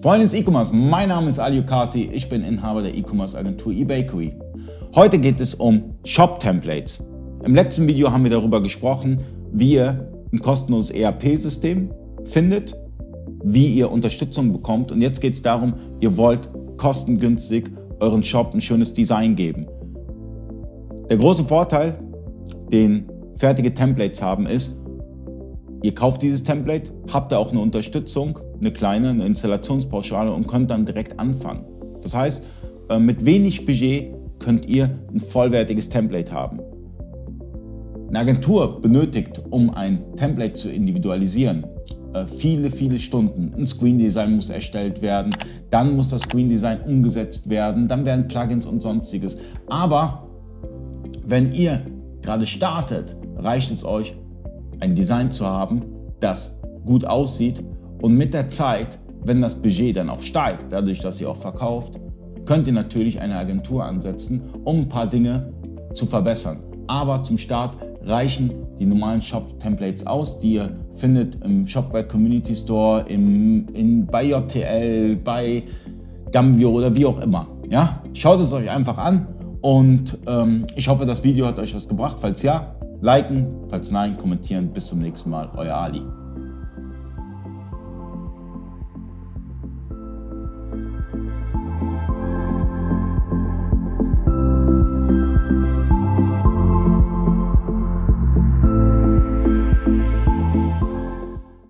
Freunde des E-Commerce, mein Name ist Ali Okasi, ich bin Inhaber der E-Commerce Agentur eBakery. Heute geht es um Shop-Templates. Im letzten Video haben wir darüber gesprochen, wie ihr ein kostenloses ERP-System findet, wie ihr Unterstützung bekommt und jetzt geht es darum, ihr wollt kostengünstig euren Shop ein schönes Design geben. Der große Vorteil, den fertige Templates haben, ist, ihr kauft dieses Template, habt da auch eine Unterstützung eine kleine eine Installationspauschale und könnt dann direkt anfangen. Das heißt, äh, mit wenig Budget könnt ihr ein vollwertiges Template haben. Eine Agentur benötigt, um ein Template zu individualisieren, äh, viele, viele Stunden. Ein Screen Design muss erstellt werden, dann muss das Screen Design umgesetzt werden, dann werden Plugins und sonstiges. Aber wenn ihr gerade startet, reicht es euch, ein Design zu haben, das gut aussieht und mit der Zeit, wenn das Budget dann auch steigt, dadurch, dass ihr auch verkauft, könnt ihr natürlich eine Agentur ansetzen, um ein paar Dinge zu verbessern. Aber zum Start reichen die normalen Shop-Templates aus, die ihr findet im Shopware Community Store, im, in, bei JTL, bei Gambio oder wie auch immer. Ja? Schaut es euch einfach an und ähm, ich hoffe, das Video hat euch was gebracht. Falls ja, liken, falls nein, kommentieren. Bis zum nächsten Mal, euer Ali.